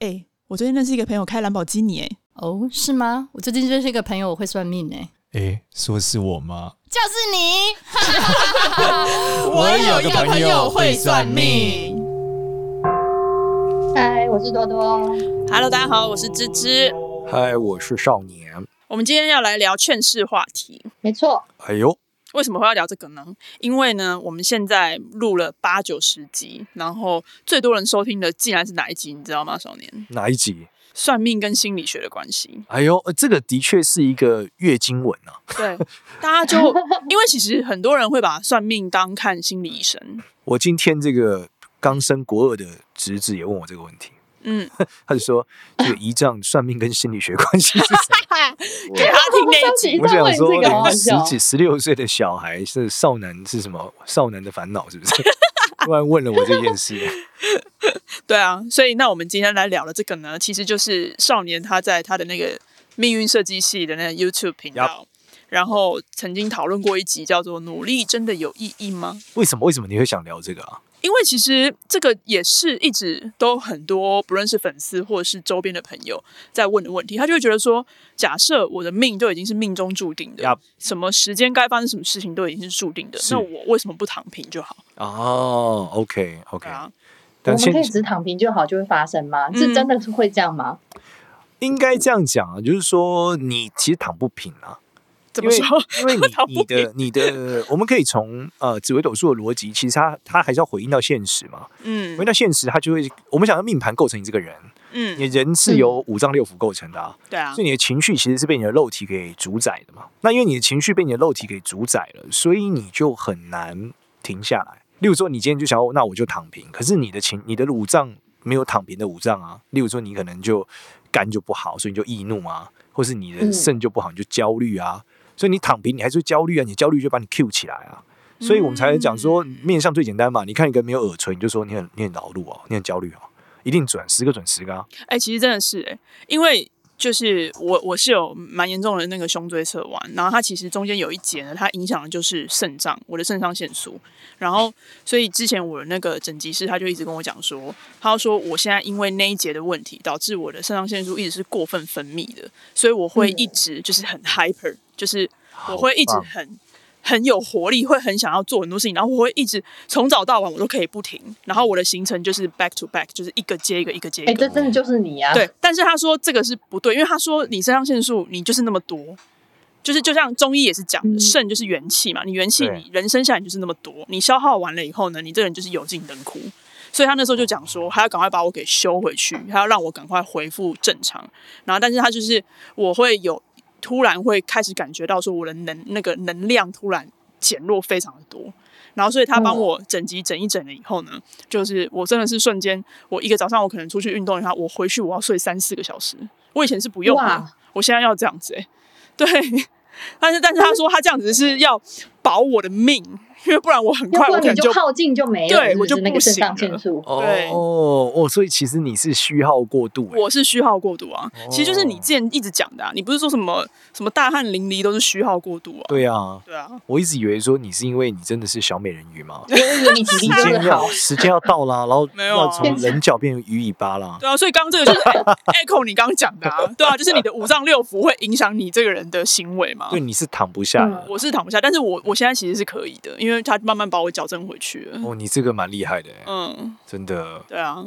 哎，我最近认识一个朋友开兰博基尼，哎，哦，是吗？我最近认识一个朋友，我会算命，哎，哎，说是我吗？就是你。我有一个朋友会算命。嗨，我是多多。Hello，大家好，我是芝芝。嗨，我是少年。我们今天要来聊劝世话题。没错。哎呦。为什么会要聊这个呢？因为呢，我们现在录了八九十集，然后最多人收听的竟然是哪一集？你知道吗，少年？哪一集？算命跟心理学的关系。哎呦，这个的确是一个月经文啊。对，大家就因为其实很多人会把算命当看心理医生。我今天这个刚升国二的侄子也问我这个问题。嗯，他就说这个姨丈算命跟心理学关系是什么？给他听那一集。我想说，十几、十六岁的小孩是少男是什么？少男的烦恼是不是？突然问了我这件事。对啊，所以那我们今天来聊的这个呢，其实就是少年他在他的那个命运设计系的那个 YouTube 频道，然后曾经讨论过一集叫做“努力真的有意义吗？”为什么？为什么你会想聊这个啊？因为其实这个也是一直都很多不论是粉丝或者是周边的朋友在问的问题，他就会觉得说，假设我的命都已经是命中注定的，Yep. 什么时间该发生什么事情都已经是注定的，那我为什么不躺平就好？哦、oh,，OK OK，啊，我们可以只躺平就好就会发生吗？是真的是会这样吗？嗯、应该这样讲啊，就是说你其实躺不平啊。因为因为你你的你的，我们可以从呃紫微斗数的逻辑，其实它它还是要回应到现实嘛。嗯，回应到现实，它就会我们想要命盘构成你这个人。嗯，你人是由五脏六腑构成的啊。对啊，所以你的情绪其实是被你的肉体给主宰的嘛。那因为你的情绪被你的肉体给主宰了，所以你就很难停下来。例如说，你今天就想要，那我就躺平。可是你的情，你的五脏没有躺平的五脏啊。例如说，你可能就肝就不好，所以你就易怒啊，或是你的肾就不好，你就焦虑啊。所以你躺平，你还是会焦虑啊，你焦虑就把你 Q 起来啊，所以我们才讲说面相最简单嘛。你看一个没有耳垂，你就说你很你很劳碌哦，你很焦虑哦，一定准十个准十个啊。哎、欸，其实真的是哎、欸，因为就是我我是有蛮严重的那个胸椎侧弯，然后它其实中间有一节呢，它影响的就是肾脏，我的肾上腺素。然后所以之前我的那个整脊师他就一直跟我讲说，他说我现在因为那一节的问题，导致我的肾上腺素一直是过分分泌的，所以我会一直就是很 hyper。就是我会一直很很有活力，会很想要做很多事情，然后我会一直从早到晚我都可以不停，然后我的行程就是 back to back，就是一个接一个，一个接一个。哎、欸，这真的就是你啊！对，但是他说这个是不对，因为他说你肾上腺素你就是那么多，就是就像中医也是讲的，肾就是元气嘛，你元气你人生下来就是那么多，你消耗完了以后呢，你这人就是油尽灯枯。所以他那时候就讲说，还要赶快把我给修回去，还要让我赶快恢复正常。然后，但是他就是我会有。突然会开始感觉到说我的能那个能量突然减弱非常的多，然后所以他帮我整集整一整了以后呢，就是我真的是瞬间，我一个早上我可能出去运动一下，我回去我要睡三四个小时，我以前是不用的，我现在要这样子哎、欸，对，但是但是他说他这样子是要保我的命。因为不然我很快我可能就耗尽就没了，对，我就那个肾上腺素。对哦哦，所以其实你是虚耗过度。我是虚耗过度啊，其实就是你之前一直讲的啊，你不是说什么什么大汗淋漓都是虚耗过度啊？对啊，对啊，我一直以为说你是因为你真的是小美人鱼嘛，因为你体力真的好，时间要到啦，然后没有从人脚变成鱼尾巴啦。对啊，所以刚刚这个就是 echo 你刚刚讲的啊，对啊，就是你的五脏六腑会影响你这个人的行为嘛。对，你是躺不下的，我是躺不下，但是我我现在其实是可以的，因为他慢慢把我。矫正回去了。哦，你这个蛮厉害的，嗯，真的，对啊，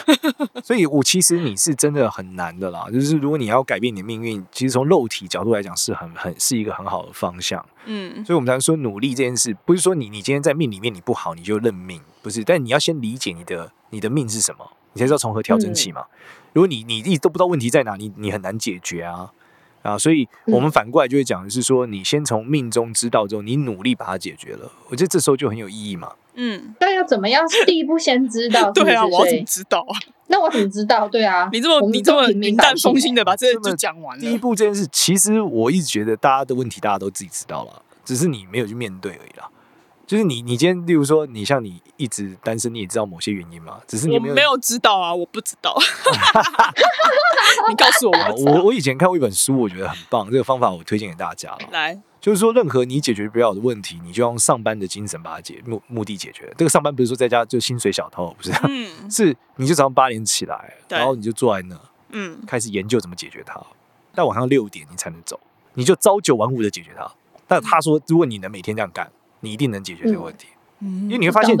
所以我其实你是真的很难的啦，就是如果你要改变你的命运，其实从肉体角度来讲是很很是一个很好的方向，嗯，所以我们常说努力这件事，不是说你你今天在命里面你不好你就认命，不是，但你要先理解你的你的命是什么，你才知道从何调整起嘛。嗯、如果你你一直都不知道问题在哪，你你很难解决啊。啊，所以我们反过来就会讲的是说，你先从命中知道之后，你努力把它解决了，我觉得这时候就很有意义嘛。嗯，那要怎么样？第一步先知道 是是？对啊，我要怎么知道啊？那我怎么知道？对啊，你这么你这么云淡风轻的把这就讲完了。第一步这件事，其实我一直觉得大家的问题大家都自己知道了，只是你没有去面对而已啦。就是你，你今天，例如说，你像你一直单身，你也知道某些原因嘛？只是你没有，没有知道啊，我不知道。你告诉我，我我以前看过一本书，我觉得很棒，这个方法我推荐给大家。来，就是说，任何你解决不了的问题，你就用上班的精神把它解目目的解决。这个上班不是说在家就薪水小偷，不是？嗯，是你就早上八点起来，然后你就坐在那，嗯，开始研究怎么解决它。到晚上六点你才能走，你就朝九晚五的解决它。但他说，如果你能每天这样干。你一定能解决这个问题，嗯、因为你会发现，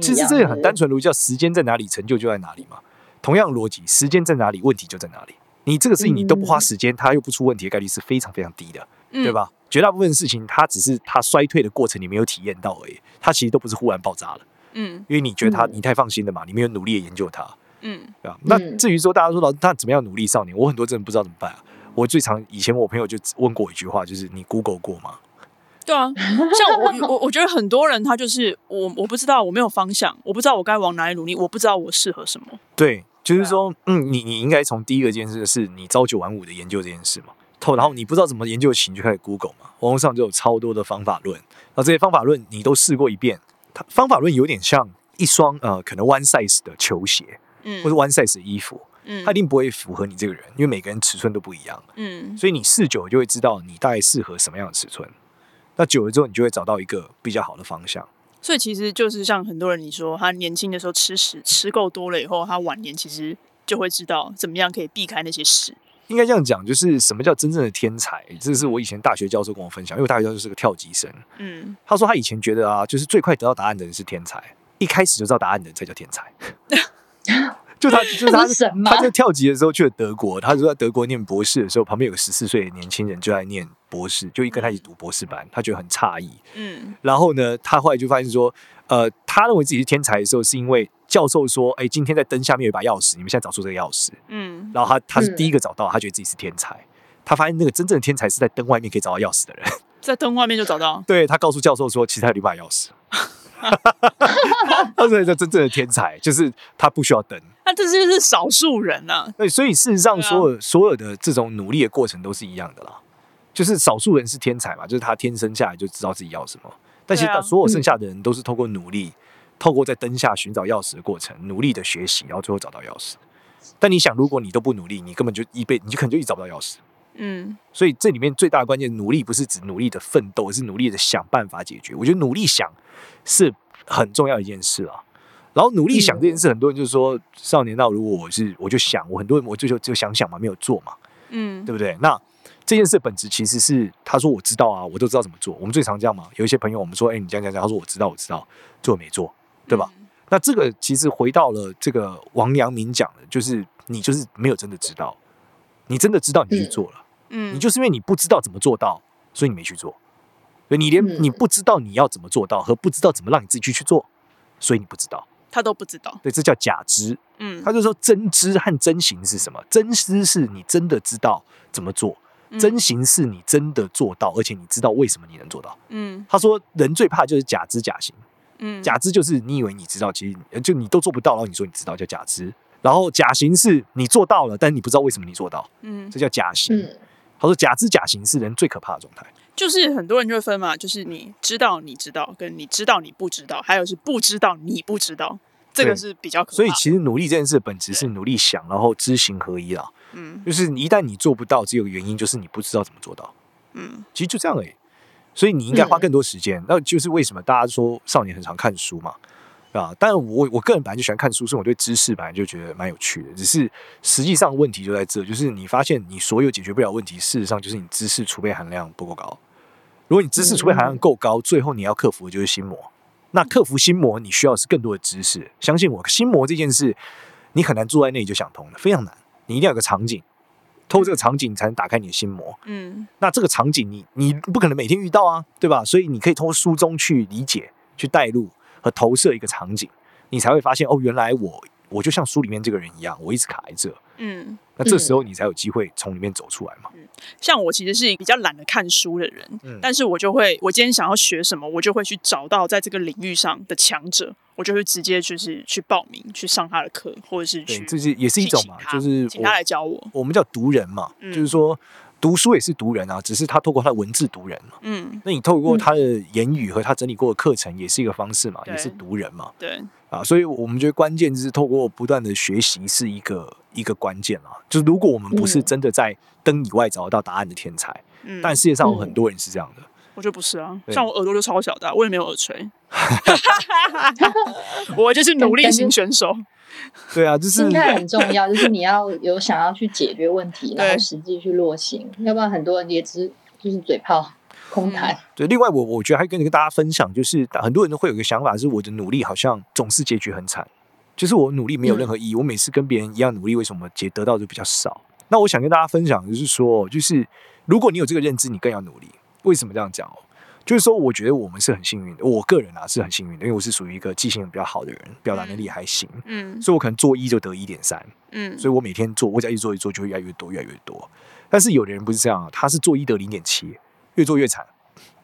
其实这个很单纯的逻辑，叫时间在哪里，成就就在哪里嘛。同样逻辑，时间在哪里，问题就在哪里。你这个事情你都不花时间，它又不出问题的概率是非常非常低的，嗯、对吧？绝大部分事情，它只是它衰退的过程，你没有体验到而已。它其实都不是忽然爆炸了，嗯，因为你觉得它你太放心了嘛，你没有努力的研究它，嗯，对吧？那至于说大家说到他怎么样努力少年，我很多真的不知道怎么办啊。我最常以前我朋友就问过一句话，就是你 Google 过吗？对啊，像我 我我觉得很多人他就是我我不知道我没有方向，我不知道我该往哪里努力，我不知道我适合什么。对，就是说，嗯，你你应该从第一个件事是你朝九晚五的研究这件事嘛，然后你不知道怎么研究起，你就开始 Google 嘛，网络上就有超多的方法论，然后这些方法论你都试过一遍，它方法论有点像一双呃可能 one size 的球鞋，嗯，或者 one size 的衣服，嗯，它一定不会符合你这个人，因为每个人尺寸都不一样，嗯，所以你试久了就会知道你大概适合什么样的尺寸。那久了之后，你就会找到一个比较好的方向。所以其实就是像很多人你说，他年轻的时候吃屎吃够多了以后，他晚年其实就会知道怎么样可以避开那些屎。应该这样讲，就是什么叫真正的天才？这是我以前大学教授跟我分享，因为大学教授是个跳级生。嗯，他说他以前觉得啊，就是最快得到答案的人是天才，一开始就知道答案的人才叫天才。就他，就是他，他在跳级的时候去了德国。他就在德国念博士的时候，旁边有个十四岁的年轻人就在念博士，就一跟他一起读博士班。他觉得很诧异。嗯。然后呢，他后来就发现说，呃，他认为自己是天才的时候，是因为教授说，哎，今天在灯下面有一把钥匙，你们现在找出这个钥匙。嗯。然后他他是第一个找到，他觉得自己是天才。他发现那个真正的天才是在灯外面可以找到钥匙的人，在灯外面就找到。对，他告诉教授说，其实他有一把钥匙。他是真正的天才，就是他不需要灯。那这就是少数人呐、啊。对，所以事实上，所有、啊、所有的这种努力的过程都是一样的啦。就是少数人是天才嘛，就是他天生下来就知道自己要什么。但其实所有剩下的人都是透过努力，啊、透过在灯下寻找钥匙的过程，努力的学习，然后最后找到钥匙。但你想，如果你都不努力，你根本就一辈，你就可能就一直找不到钥匙。嗯。所以这里面最大的关键，努力不是指努力的奋斗，而是努力的想办法解决。我觉得努力想是很重要一件事啊。然后努力想这件事，很多人就是说，少年到如果我是我就想，我很多人我就就就想想嘛，没有做嘛，嗯，对不对？那这件事本质其实是，他说我知道啊，我都知道怎么做。我们最常这样嘛，有一些朋友我们说，哎，你这样这样，他说我知道我知道，做没做，对吧？嗯、那这个其实回到了这个王阳明讲的，就是你就是没有真的知道，你真的知道你去做了，嗯，你就是因为你不知道怎么做到，所以你没去做，你连你不知道你要怎么做到和不知道怎么让你自己去去做，所以你不知道。他都不知道，对，这叫假知。嗯，他就说真知和真行是什么？真知是你真的知道怎么做，嗯、真行是你真的做到，而且你知道为什么你能做到。嗯，他说人最怕就是假知假行。嗯，假知就是你以为你知道，其实就你都做不到，然后你说你知道叫假知。然后假行是你做到了，但是你不知道为什么你做到。嗯，这叫假行。嗯、他说假知假行是人最可怕的状态。就是很多人就会分嘛，就是你知道你知道，跟你知道你不知道，还有是不知道你不知道，这个是比较可怕。所以其实努力这件事的本质是努力想，然后知行合一啦。嗯，就是一旦你做不到，只有个原因就是你不知道怎么做到。嗯，其实就这样而已。所以你应该花更多时间。嗯、那就是为什么大家说少年很常看书嘛，啊？但我我个人本来就喜欢看书，所以我对知识本来就觉得蛮有趣的。只是实际上问题就在这，就是你发现你所有解决不了问题，事实上就是你知识储备含量不够高。如果你知识储备含量够高，最后你要克服的就是心魔。那克服心魔，你需要的是更多的知识。相信我，心魔这件事，你很难坐在那里就想通了，非常难。你一定要有个场景，透过这个场景才能打开你的心魔。嗯，那这个场景，你你不可能每天遇到啊，对吧？所以你可以通过书中去理解、去带入和投射一个场景，你才会发现哦，原来我我就像书里面这个人一样，我一直卡在这。嗯。那这时候你才有机会从里面走出来嘛。嗯，像我其实是比较懒得看书的人，嗯，但是我就会，我今天想要学什么，我就会去找到在这个领域上的强者，我就会直接就是去报名去上他的课，或者是去，这是也是一种嘛，就是请他来教我。我们叫读人嘛，嗯，就是说读书也是读人啊，只是他透过他的文字读人嘛。嗯，那你透过他的言语和他整理过的课程，也是一个方式嘛，也是读人嘛。对啊，所以我们觉得关键就是透过不断的学习是一个一个关键啊。就是如果我们不是真的在灯以外找得到答案的天才，嗯，但世界上有很多人是这样的。我觉得不是啊，像我耳朵就超小的，我也没有耳垂。我就是努力型选手。对啊，就是心态很重要，就是你要有想要去解决问题，然后实际去落行，要不然很多人也只是就是嘴炮空谈。对，另外我我觉得还跟你跟大家分享，就是很多人都会有一个想法，是我的努力好像总是结局很惨，就是我努力没有任何意义，嗯、我每次跟别人一样努力，为什么结得到就比较少？那我想跟大家分享，就是说，就是如果你有这个认知，你更要努力。为什么这样讲？就是说，我觉得我们是很幸运的。我个人啊是很幸运的，因为我是属于一个记性比较好的人，表达能力还行。嗯，所以我可能做一就得一点三。嗯，所以我每天做，我只要一做一做，就会越来越多，越来越多。但是有的人不是这样，他是做一得零点七，越做越惨，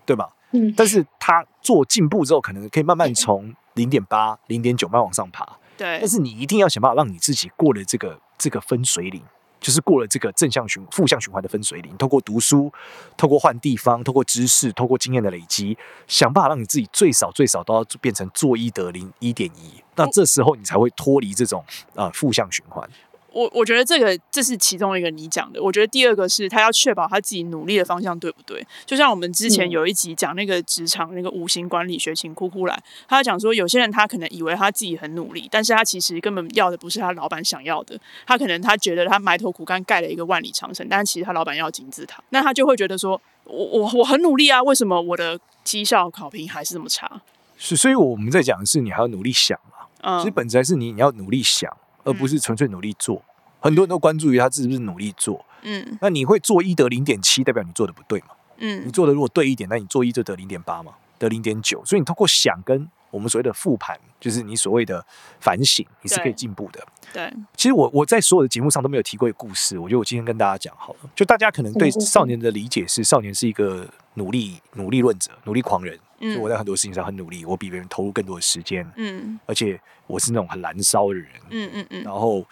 对吧？嗯，但是他做进步之后，可能可以慢慢从零点八、零点九慢慢往上爬。对，但是你一定要想办法让你自己过了这个这个分水岭。就是过了这个正向循负向循环的分水岭，透过读书，透过换地方，透过知识，透过经验的累积，想办法让你自己最少最少都要变成做一得零一点一，那这时候你才会脱离这种啊负向循环。我我觉得这个这是其中一个你讲的，我觉得第二个是他要确保他自己努力的方向对不对？就像我们之前有一集讲那个职场那个五行管理学，请哭哭来，他讲说有些人他可能以为他自己很努力，但是他其实根本要的不是他老板想要的，他可能他觉得他埋头苦干盖了一个万里长城，但是其实他老板要金字塔，那他就会觉得说我我我很努力啊，为什么我的绩效考评还是这么差？是，所以我们在讲的是你还要努力想嘛，嗯，其实本质还是你你要努力想。而不是纯粹努力做，很多人都关注于他是不是努力做。嗯，那你会做一得零点七，代表你做的不对嘛？嗯，你做的如果对一点，那你做一就得零点八嘛，得零点九。所以你通过想跟我们所谓的复盘，就是你所谓的反省，你是可以进步的。对，其实我我在所有的节目上都没有提过一个故事，我觉得我今天跟大家讲好了。就大家可能对少年的理解是，少年是一个努力努力论者，努力狂人。就我在很多事情上很努力，我比别人投入更多的时间，嗯，而且我是那种很燃烧的人，嗯嗯嗯。然后，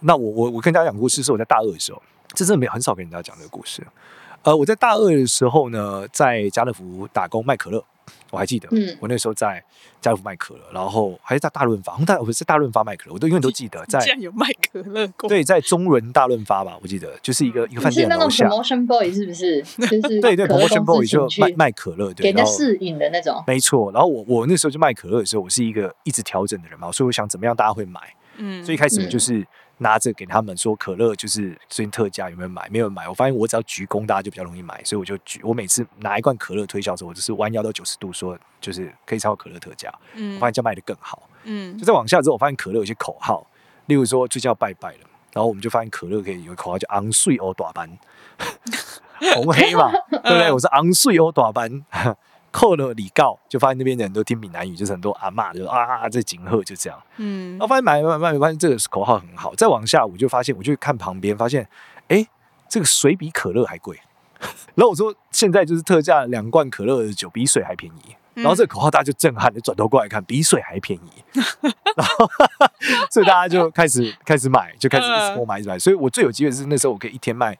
那我我我跟大家讲故事是我在大二的时候，这真的没很少跟人家讲这个故事。呃，我在大二的时候呢，在家乐福打工卖可乐。我还记得，嗯，我那时候在家乐福卖可乐，然后还是在大润发，大我是大润发卖可乐，我都永远都记得。在竟然有卖可乐过？对，在中仑大润发吧，我记得就是一个一个饭店楼下。是那种 promotion boy 是不是？就是 对对，promotion boy 就卖卖可乐，对，给人家试饮的那种。没错，然后我我那时候就卖可乐的时候，我是一个一直调整的人嘛，所以我想怎么样大家会买，嗯，所以一开始我就是。嗯拿着给他们说可乐就是最近特价，有没有买？没有买。我发现我只要鞠躬，大家就比较容易买，所以我就举。我每次拿一罐可乐推销的时候，我就是弯腰到九十度说，就是可以参考可乐特价。嗯，我发现这样卖的更好。嗯，就再往下之后，我发现可乐有些口号，例如说最近要拜拜了，然后我们就发现可乐可以有个口号叫昂睡欧大班，红黑嘛，对不对？我是昂睡欧大班。扣了礼告，就发现那边的人都听闽南语，就是很多阿嬷就啊这景鹤，就这样。嗯，然后发现买买买，发现这个口号很好。再往下，我就发现，我就看旁边，发现，哎，这个水比可乐还贵。然后我说，现在就是特价两罐可乐的酒比水还便宜。然后这个口号大家就震撼，就转头过来看，比水还便宜。然后，所以大家就开始开始买，就开始一直买一直买。所以我最有机会是那时候，我可以一天卖。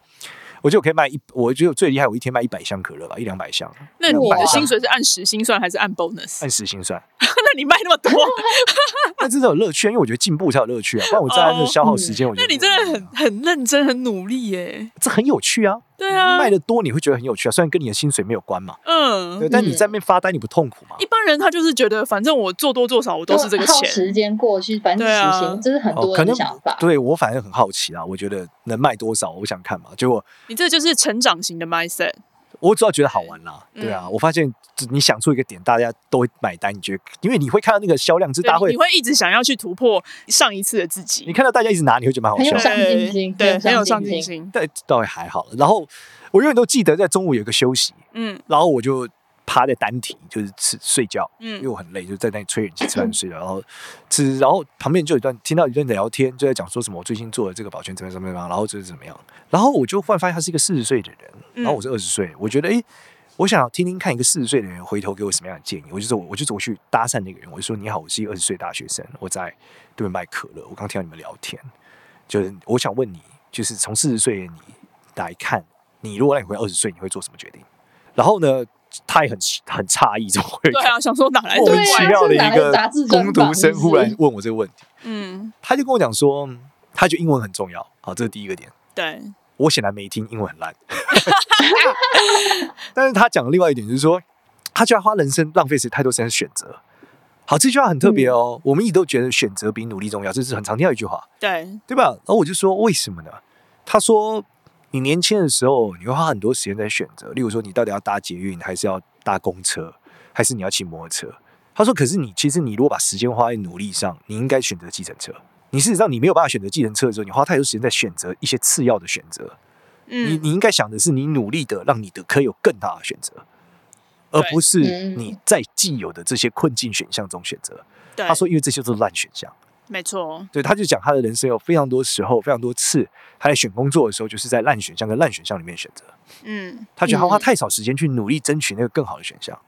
我觉得我可以卖一，我觉得最厉害，我一天卖一百箱可乐吧，一两百箱。那你的薪水是按时薪算还是按 bonus？按时薪算。那你卖那么多，那真的有乐趣，因为我觉得进步才有乐趣啊。不然我在那消耗时间，我觉得。那你真的很很认真，很努力耶。这很有趣啊。对啊，卖的多你会觉得很有趣啊，虽然跟你的薪水没有关嘛。嗯。对，但你在那边发呆，你不痛苦吗？一般人他就是觉得，反正我做多做少，我都是这个钱。时间过去，反正实行，这是很多人的想法。对我反正很好奇啊，我觉得能卖多少，我想看嘛。结果你这就是成长型的 mindset。我主要觉得好玩啦，对啊，我发现你想出一个点，大家都会买单。你觉得，因为你会看到那个销量，是大家会，你会一直想要去突破上一次的自己。你看到大家一直拿，你会觉得蛮好笑，很有上进心，对，很有上进心。对，倒也还好。然后我永远都记得在中午有个休息，嗯，然后我就。趴在单体就是吃睡觉，嗯，因为我很累，就在那里吹冷气吃完睡了，然后吃，然后旁边就有一段听到一段聊天，就在讲说什么我最近做的这个保全怎么样怎么样，然后就是怎么样，然后我就忽然发现他是一个四十岁的人，然后我是二十岁，我觉得诶，我想要听听看一个四十岁的人回头给我什么样的建议，我就说，我就走去搭讪那个人，我就说你好，我是一个二十岁大学生，我在对面卖可乐，我刚听到你们聊天，就是我想问你，就是从四十岁的你来看。你如果让你回二十岁，你会做什么决定？然后呢，他也很很诧异，怎么会？对啊，想说哪来莫名其妙的一个工读生忽然问我这个问题？嗯，他就跟我讲说，他觉得英文很重要。好，这是第一个点。对，我显然没听，英文很烂。但是他讲的另外一点就是说，他觉得花人生浪费时太多时间选择。好，这句话很特别哦。嗯、我们一直都觉得选择比努力重要，这是很常听到一句话。对，对吧？然后我就说，为什么呢？他说，你年轻的时候，你会花很多时间在选择，例如说，你到底要搭捷运，还是要搭公车，还是你要骑摩托车？他说，可是你其实你如果把时间花在努力上，你应该选择计程车。你事实上你没有办法选择计程车的时候，你花太多时间在选择一些次要的选择。嗯，你你应该想的是，你努力的让你的可以有更大的选择，而不是你在既有的这些困境选项中选择。对，他说，因为这些都是烂选项。没错。对，他就讲他的人生有非常多时候，非常多次，他在选工作的时候，就是在烂选项跟烂选项里面选择。嗯，他觉得他花太少时间去努力争取那个更好的选项。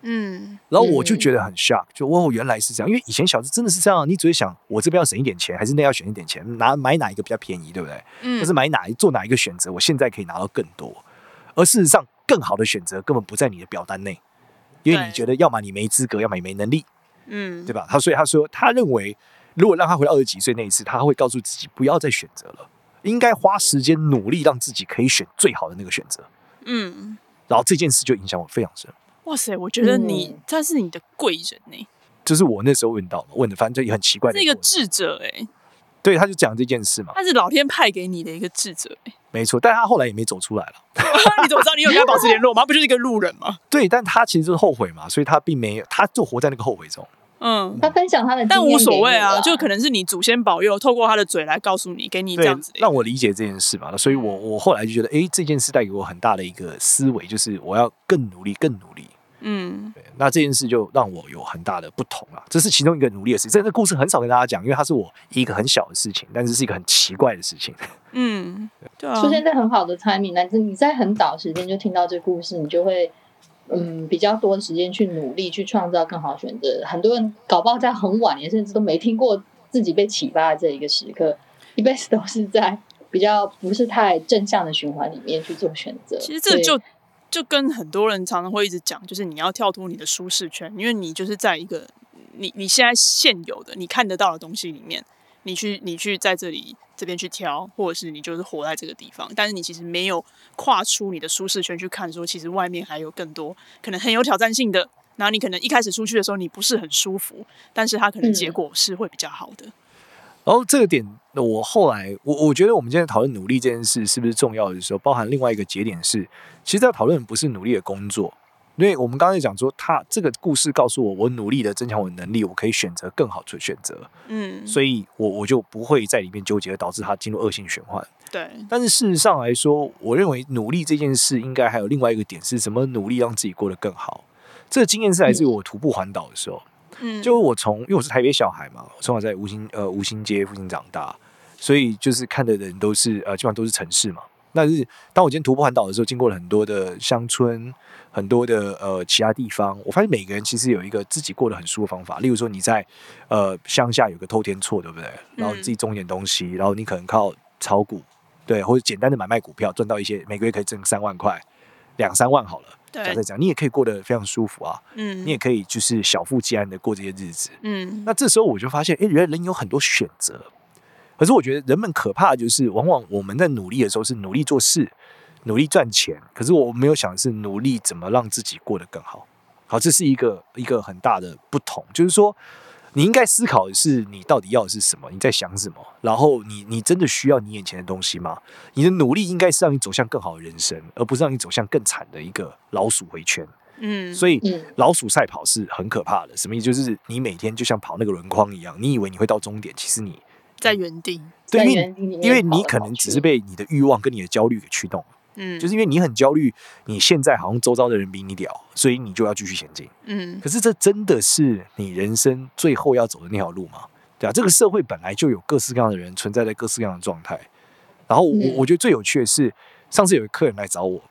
嗯，然后我就觉得很 shock，就哦，原来是这样。因为以前小时真的是这样，你只会想我这边要省一点钱，还是那要选一点钱，拿买哪一个比较便宜，对不对？嗯，或是买哪一做哪一个选择，我现在可以拿到更多。而事实上，更好的选择根本不在你的表单内，因为你觉得要么你没资格，要么你没能力，嗯，对吧？他所以他说，他认为如果让他回到二十几岁那一次，他会告诉自己不要再选择了，应该花时间努力让自己可以选最好的那个选择。嗯，然后这件事就影响我非常深。哇塞，我觉得你他是你的贵人呢、欸。就是我那时候问到问的，反正也很奇怪的。是一个智者哎、欸，对，他就讲这件事嘛。他是老天派给你的一个智者没错。但他后来也没走出来了。你怎么知道你有跟他保持联络吗？不就是一个路人吗？对，但他其实就是后悔嘛，所以他并没有，他就活在那个后悔中。嗯，他分享他的，但无所谓啊，就可能是你祖先保佑，透过他的嘴来告诉你，给你这样子，让我理解这件事嘛。所以我我后来就觉得，哎，这件事带给我很大的一个思维，就是我要更努力，更努力。嗯，对，那这件事就让我有很大的不同啊，这是其中一个努力的事。这个故事很少跟大家讲，因为它是我一个很小的事情，但是是一个很奇怪的事情。嗯，对啊，出现在很好的 timing，但是你在很早时间就听到这个故事，你就会嗯比较多的时间去努力去创造更好的选择。很多人搞不好在很晚年，甚至都没听过自己被启发的这一个时刻，一辈子都是在比较不是太正向的循环里面去做选择。其实这就。就跟很多人常常会一直讲，就是你要跳脱你的舒适圈，因为你就是在一个你你现在现有的你看得到的东西里面，你去你去在这里这边去挑，或者是你就是活在这个地方，但是你其实没有跨出你的舒适圈去看，说其实外面还有更多可能很有挑战性的。然后你可能一开始出去的时候你不是很舒服，但是它可能结果是会比较好的。嗯然后这个点，我后来我我觉得我们今天讨论努力这件事是不是重要的时候，包含另外一个节点是，其实在讨论不是努力的工作，因为我们刚才讲说，他这个故事告诉我，我努力的增强我的能力，我可以选择更好的选择，嗯，所以我我就不会在里面纠结，而导致他进入恶性循环。对，但是事实上来说，我认为努力这件事应该还有另外一个点是什么？努力让自己过得更好。这个经验是来自于我徒步环岛的时候。嗯，就我从，因为我是台北小孩嘛，从小在吴兴呃吴兴街附近长大，所以就是看的人都是呃基本上都是城市嘛。但是当我今天徒步环岛的时候，经过了很多的乡村，很多的呃其他地方，我发现每个人其实有一个自己过得很舒服的方法。例如说你在呃乡下有个偷天错，对不对？然后你自己种点东西，然后你可能靠炒股，对，或者简单的买卖股票赚到一些，每个月可以挣三万块，两三万好了。假设讲，你也可以过得非常舒服啊，嗯，你也可以就是小富即安的过这些日子，嗯，那这时候我就发现，哎，原来人有很多选择，可是我觉得人们可怕的就是，往往我们在努力的时候是努力做事，努力赚钱，可是我没有想的是努力怎么让自己过得更好，好，这是一个一个很大的不同，就是说。你应该思考的是，你到底要的是什么？你在想什么？然后你你真的需要你眼前的东西吗？你的努力应该是让你走向更好的人生，而不是让你走向更惨的一个老鼠回圈。嗯，所以老鼠赛跑是很可怕的。什么意思？就是你每天就像跑那个轮框一样，你以为你会到终点，其实你在原地。对，因为因为你可能只是被你的欲望跟你的焦虑给驱动。嗯，就是因为你很焦虑，你现在好像周遭的人比你屌，所以你就要继续前进。嗯，可是这真的是你人生最后要走的那条路吗？对啊，这个社会本来就有各式各样的人存在在各式各样的状态。然后我、嗯、我觉得最有趣的是，上次有一个客人来找我，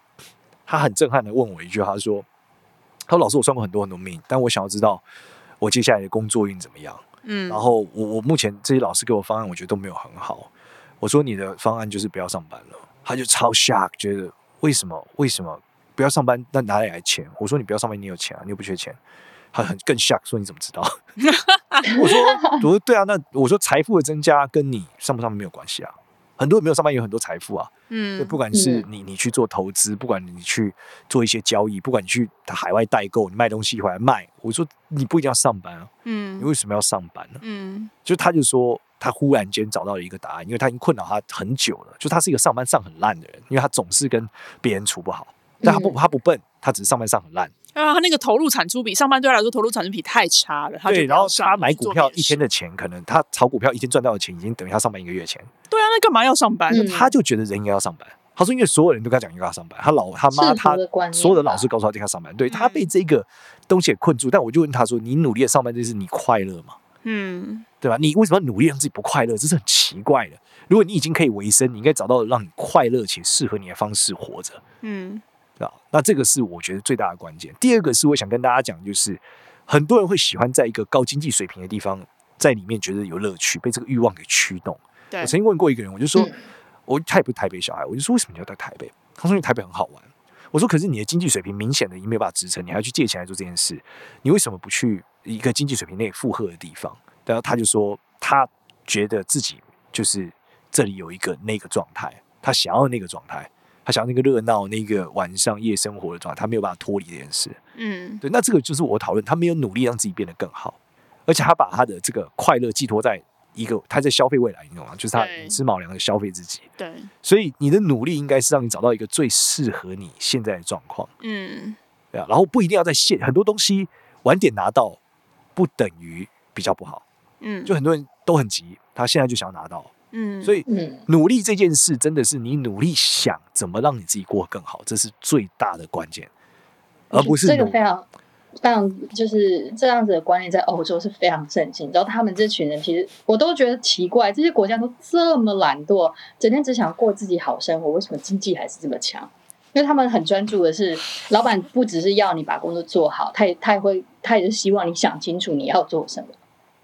他很震撼的问我一句，他说：“他说老师，我算过很多很多命，但我想要知道我接下来的工作运怎么样？”嗯，然后我我目前这些老师给我方案，我觉得都没有很好。我说：“你的方案就是不要上班了。”他就超 shock，觉得为什么？为什么不要上班？那哪里来钱？我说你不要上班，你有钱啊，你又不缺钱。他很更 shock，说你怎么知道？我说我说对啊，那我说财富的增加跟你上不上班没有关系啊。很多人没有上班有很多财富啊，嗯，不管是你你去做投资，不管你去做一些交易，不管你去海外代购，你卖东西回来卖，我说你不一定要上班啊，嗯，你为什么要上班呢？嗯，就他就说他忽然间找到了一个答案，因为他已经困扰他很久了，就他是一个上班上很烂的人，因为他总是跟别人处不好，但他不他不笨，他只是上班上很烂。啊，他那个投入产出比上班对他来说投入产出比太差了。他对，然后他买股票一天的钱，可能他炒股票一天赚到的钱，已经等于他上班一个月钱。对啊，那干嘛要上班？嗯、他就觉得人应该要上班。他说，因为所有人都跟他讲应该要上班，他老他妈他所有的老师告诉他应该上班。对，他被这个东西给困住。但我就问他说：“你努力的上班，这是你快乐吗？”嗯，对吧？你为什么要努力让自己不快乐？这是很奇怪的。如果你已经可以维生，你应该找到让你快乐且适合你的方式活着。嗯。啊，那这个是我觉得最大的关键。第二个是我想跟大家讲，就是很多人会喜欢在一个高经济水平的地方，在里面觉得有乐趣，被这个欲望给驱动。我曾经问过一个人，我就说，嗯、我他也不是台北小孩，我就说为什么你要到台北？他说因为台北很好玩。我说可是你的经济水平明显的已经没有办法支撑，你还要去借钱来做这件事，你为什么不去一个经济水平内负荷的地方？然后他就说他觉得自己就是这里有一个那个状态，他想要那个状态。他想要那个热闹、那个晚上夜生活的状态，他没有办法脱离这件事。嗯，对，那这个就是我讨论，他没有努力让自己变得更好，而且他把他的这个快乐寄托在一个他在消费未来，你懂吗？就是他吃卯粮的消费自己。对，所以你的努力应该是让你找到一个最适合你现在的状况。嗯，对啊，然后不一定要在现很多东西晚点拿到，不等于比较不好。嗯，就很多人都很急，他现在就想要拿到。嗯，所以努力这件事真的是你努力想怎么让你自己过得更好，这是最大的关键，而不是这个非常非常就是这样子的观念在欧洲是非常盛行。然后他们这群人其实我都觉得奇怪，这些国家都这么懒惰，整天只想过自己好生活，为什么经济还是这么强？因为他们很专注的是，老板不只是要你把工作做好，他也他也会他也是希望你想清楚你要做什么。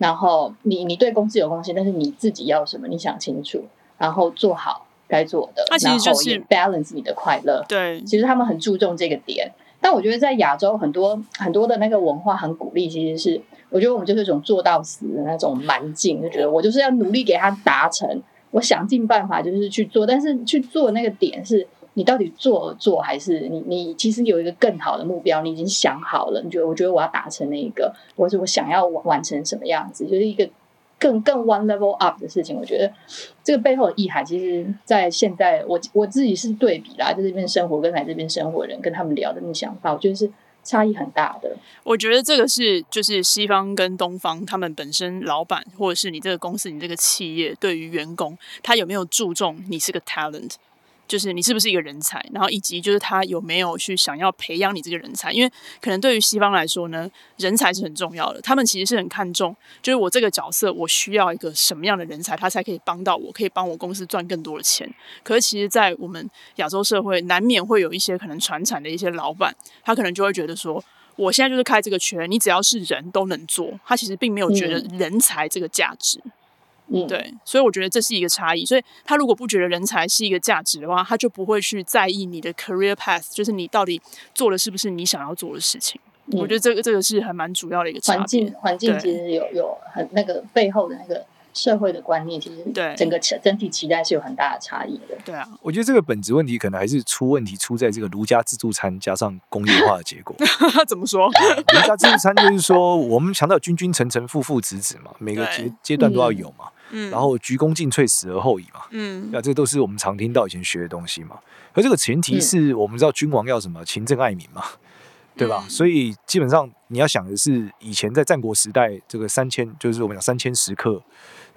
然后你你对公司有贡献，但是你自己要什么？你想清楚，然后做好该做的，那其实就是 balance 你的快乐。对，其实他们很注重这个点。但我觉得在亚洲很多很多的那个文化很鼓励，其实是我觉得我们就是一种做到死的那种蛮劲，就觉得我就是要努力给他达成，我想尽办法就是去做，但是去做那个点是。你到底做做，还是你你其实有一个更好的目标，你已经想好了？你觉得我觉得我要达成那一个，或者我想要完完成什么样子，就是一个更更 one level up 的事情。我觉得这个背后的意涵，其实，在现在我我自己是对比啦，在这边生活跟来这边生活的人跟他们聊的那想法，我觉得是差异很大的。我觉得这个是就是西方跟东方他们本身老板或者是你这个公司你这个企业对于员工，他有没有注重你是个 talent。就是你是不是一个人才，然后以及就是他有没有去想要培养你这个人才，因为可能对于西方来说呢，人才是很重要的，他们其实是很看重，就是我这个角色我需要一个什么样的人才，他才可以帮到我，可以帮我公司赚更多的钱。可是其实，在我们亚洲社会，难免会有一些可能传产的一些老板，他可能就会觉得说，我现在就是开这个圈，你只要是人都能做，他其实并没有觉得人才这个价值。嗯嗯，对，所以我觉得这是一个差异。所以他如果不觉得人才是一个价值的话，他就不会去在意你的 career path，就是你到底做的是不是你想要做的事情。嗯，我觉得这个这个是还蛮主要的一个差异。环境环境其实有有很那个背后的那个社会的观念，其实对整个整体期待是有很大的差异的。对啊，我觉得这个本质问题可能还是出问题出在这个儒家自助餐加上工业化的结果。怎么说？儒家自助餐就是说，我们强调君君臣臣父父子子嘛，每个阶阶段都要有嘛。嗯，然后鞠躬尽瘁，死而后已嘛。嗯，那这都是我们常听到以前学的东西嘛。而这个前提是我们知道君王要什么，勤政爱民嘛，对吧？嗯、所以基本上你要想的是，以前在战国时代，这个三千就是我们讲三千食客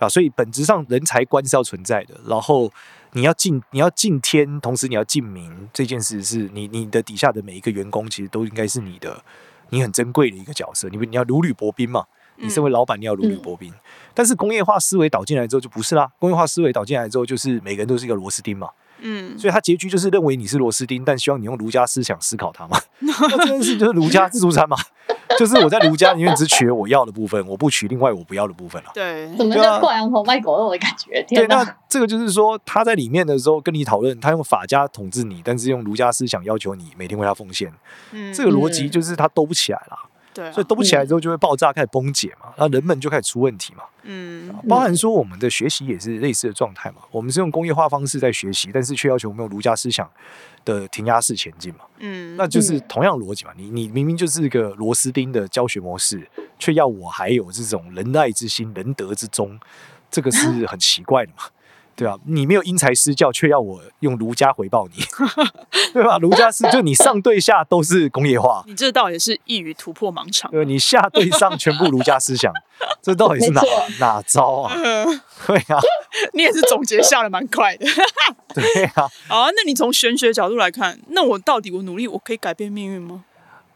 啊，所以本质上人才观是要存在的。然后你要敬你要敬天，同时你要敬民，这件事是你你的底下的每一个员工，其实都应该是你的，你很珍贵的一个角色。你不你要如履薄冰嘛。你身为老板，你要如履薄冰。嗯、但是工业化思维导进来之后就不是啦。工业化思维导进来之后，就是每个人都是一个螺丝钉嘛。嗯，所以他结局就是认为你是螺丝钉，但希望你用儒家思想思考它嘛。那这件事就是儒家自助餐嘛。就是我在儒家里面只取我要的部分，我不取另外我不要的部分了。对，怎么叫挂羊头卖狗肉的感觉？对，那这个就是说他在里面的时候跟你讨论，他用法家统治你，但是用儒家思想要求你每天为他奉献。嗯，这个逻辑就是他兜不起来了。对，所以动不起来之后就会爆炸，开始崩解嘛，那人们就开始出问题嘛。嗯，包含说我们的学习也是类似的状态嘛。我们是用工业化方式在学习，但是却要求我们用儒家思想的填压式前进嘛。嗯，那就是同样逻辑嘛。你你明明就是一个螺丝钉的教学模式，却要我还有这种仁爱之心、仁德之宗，这个是 很奇怪的嘛。对啊，你没有因材施教，却要我用儒家回报你，对吧？儒家是就你上对下都是工业化，你这倒也是一语突破盲肠。对，你下对上全部儒家思想，这到底是哪哪招啊？对啊，你也是总结下的蛮快的。对啊，好啊，那你从玄学角度来看，那我到底我努力，我可以改变命运吗？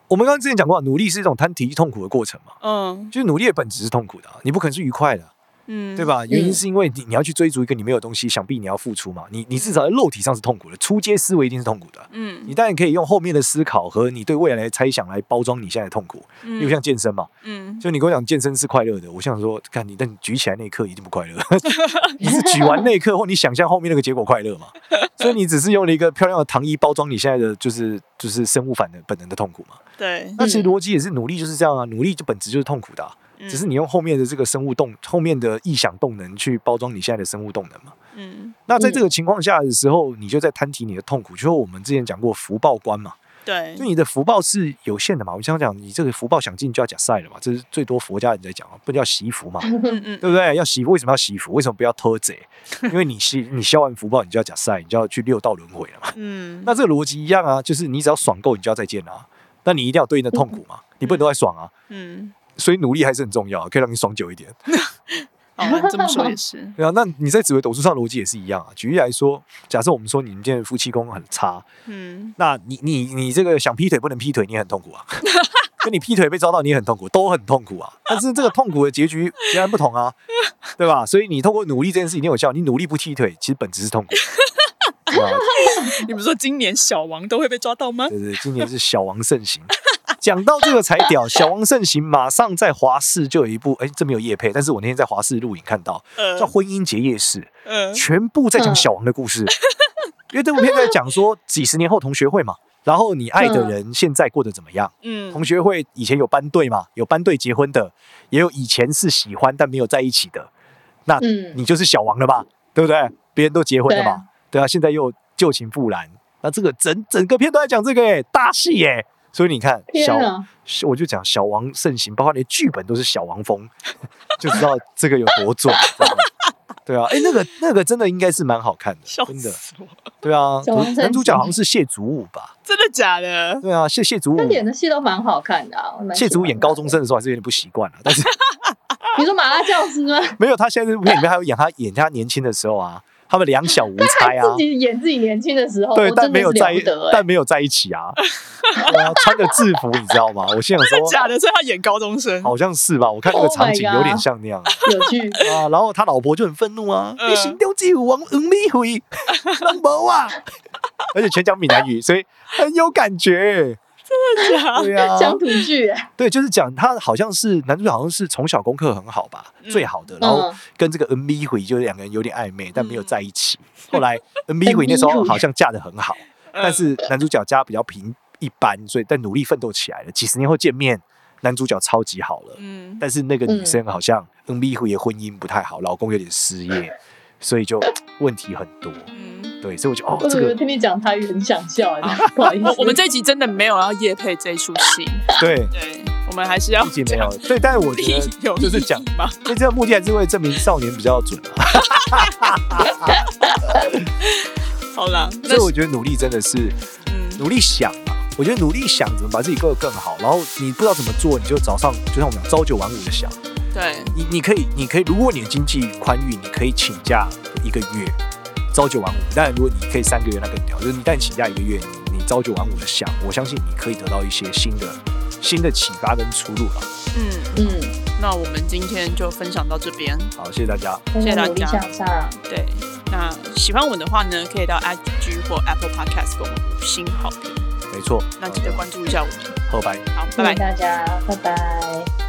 我们刚刚之前讲过，努力是一种摊体力痛苦的过程嘛。嗯，就是努力的本质是痛苦的，你不可能是愉快的。嗯，对吧？原因是因为你你要去追逐一个你没有东西，想必你要付出嘛。你你至少在肉体上是痛苦的，出阶思维一定是痛苦的。嗯，你当然可以用后面的思考和你对未来的猜想来包装你现在的痛苦。嗯，又像健身嘛。嗯，就你跟我讲健身是快乐的，我想说，看你，但你举起来那一刻一定不快乐。你是举完那一刻，或你想象后面那个结果快乐嘛？所以你只是用了一个漂亮的糖衣包装你现在的就是就是生物反的本能的痛苦嘛。对，那其实逻辑也是努力就是这样啊，努力就本质就是痛苦的啊。只是你用后面的这个生物动，后面的臆想动能去包装你现在的生物动能嘛。嗯，那在这个情况下的时候，你就在摊提你的痛苦。就是我们之前讲过福报观嘛。对，就你的福报是有限的嘛。我想讲，你这个福报想尽就要假赛了嘛。这是最多佛家人在讲啊，不叫惜福嘛，对不对？要惜福，为什么要惜福？为什么不要偷贼？因为你吸你消完福报，你就要假赛，你就要去六道轮回了嘛。嗯，那这个逻辑一样啊，就是你只要爽够，你就要再见啊。那你一定要对应的痛苦嘛，你不能都在爽啊。嗯。所以努力还是很重要，可以让你爽久一点。好，这么说也是。对啊，那你在紫微斗数上逻辑也是一样啊。举例来说，假设我们说你们今天夫妻宫很差，嗯，那你你你这个想劈腿不能劈腿，你也很痛苦啊。跟你劈腿被抓到，你也很痛苦，都很痛苦啊。但是这个痛苦的结局截然不同啊，对吧？所以你通过努力这件事一定有效，你努力不劈腿，其实本质是痛苦。你们说今年小王都会被抓到吗？对对，今年是小王盛行。讲到这个才屌，小王盛行，马上在华视就有一部，哎，这没有夜配，但是我那天在华视录影看到，叫《婚姻结业式》，全部在讲小王的故事，因为这部片在讲说几十年后同学会嘛，然后你爱的人现在过得怎么样？嗯，同学会以前有班队嘛，有班队结婚的，也有以前是喜欢但没有在一起的，那你就是小王了吧？对不对？别人都结婚了嘛，对啊，现在又旧情复燃，那这个整整个片都在讲这个哎，大戏哎。所以你看，小我就讲小王盛行，包括连剧本都是小王风，就知道这个有多重。对啊，哎，那个那个真的应该是蛮好看的，真的。对啊，男主角好像是谢祖武吧？真的假的？对啊，谢谢祖武他演的戏都蛮好看的。谢祖武演高中生的时候还是有点不习惯了，但是 你说麻辣教师吗？没有，他现在这部片里面还有演他演他年轻的时候啊。他们两小无猜啊，自己演自己年轻的时候，对，但没有在，但没有在一起 啊。穿着制服，你知道吗？我心想说假的，所以他演高中生，好像是吧？我看那个场景有点像那样，有趣 啊。然后他老婆就很愤怒啊，你心中只有王恩美惠，能不啊？而且全讲闽南语，所以很有感觉。真的假？对啊，乡土剧。对，就是讲他好像是男主角，好像是从小功课很好吧，最好的。然后跟这个恩美惠就是两个人有点暧昧，但没有在一起。后来恩美惠那时候好像嫁的很好，但是男主角家比较平一般，所以但努力奋斗起来了。几十年后见面，男主角超级好了。嗯，但是那个女生好像恩美惠的婚姻不太好，老公有点失业，所以就 问题很多。对，所以我就哦，这个听你讲台语很想笑，不好意思。我们这一集真的没有要夜配这一出戏。对对，我们还是要。一集没有。对，但是我觉得 就是讲嘛，所以这个目的还是为证明少年比较准。好了，所以我觉得努力真的是，嗯，努力想嘛。我觉得努力想怎么把自己过得更好，然后你不知道怎么做，你就早上就像我们讲朝九晚五的想。对，你你可以，你可以，如果你的经济宽裕，你可以请假一个月。朝九晚五，但如果你可以三个月，那更屌。就是你但请假一个月，你你朝九晚五的想，我相信你可以得到一些新的新的启发跟出路了。嗯嗯，那我们今天就分享到这边。好，谢谢大家，谢谢大家。对，那喜欢我们的话呢，可以到 IG 或 Apple Podcast 给我们五星好评。没错。那记得关注一下我们。好，拜。好，拜拜大家，拜拜。